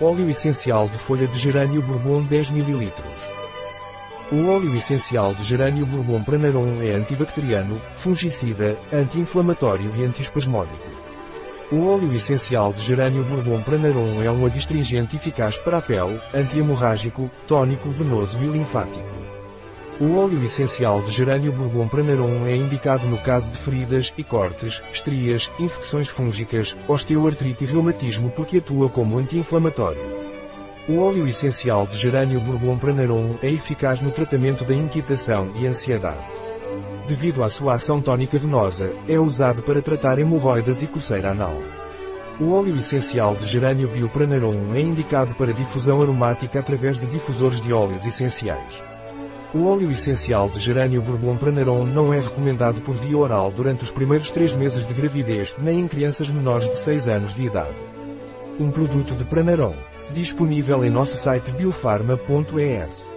Óleo essencial de folha de gerânio bourbon 10 ml. O óleo essencial de gerânio bourbon Pranarum é antibacteriano, fungicida, anti-inflamatório e antiespasmódico. O óleo essencial de gerânio bourbon Pranarum é um adstringente eficaz para a pele, anti-hemorrágico, tônico venoso e linfático. O óleo essencial de gerânio bourbon Pranarum é indicado no caso de feridas e cortes, estrias, infecções fúngicas, osteoartrite e reumatismo porque atua como anti-inflamatório. O óleo essencial de gerânio bourbon Pranarum é eficaz no tratamento da inquietação e ansiedade. Devido à sua ação tônica venosa, é usado para tratar hemorroidas e coceira anal. O óleo essencial de gerânio biopranarum é indicado para difusão aromática através de difusores de óleos essenciais. O óleo essencial de gerânio bourbon Pranarum não é recomendado por via oral durante os primeiros três meses de gravidez, nem em crianças menores de 6 anos de idade. Um produto de Pranarum. Disponível em nosso site biofarma.es.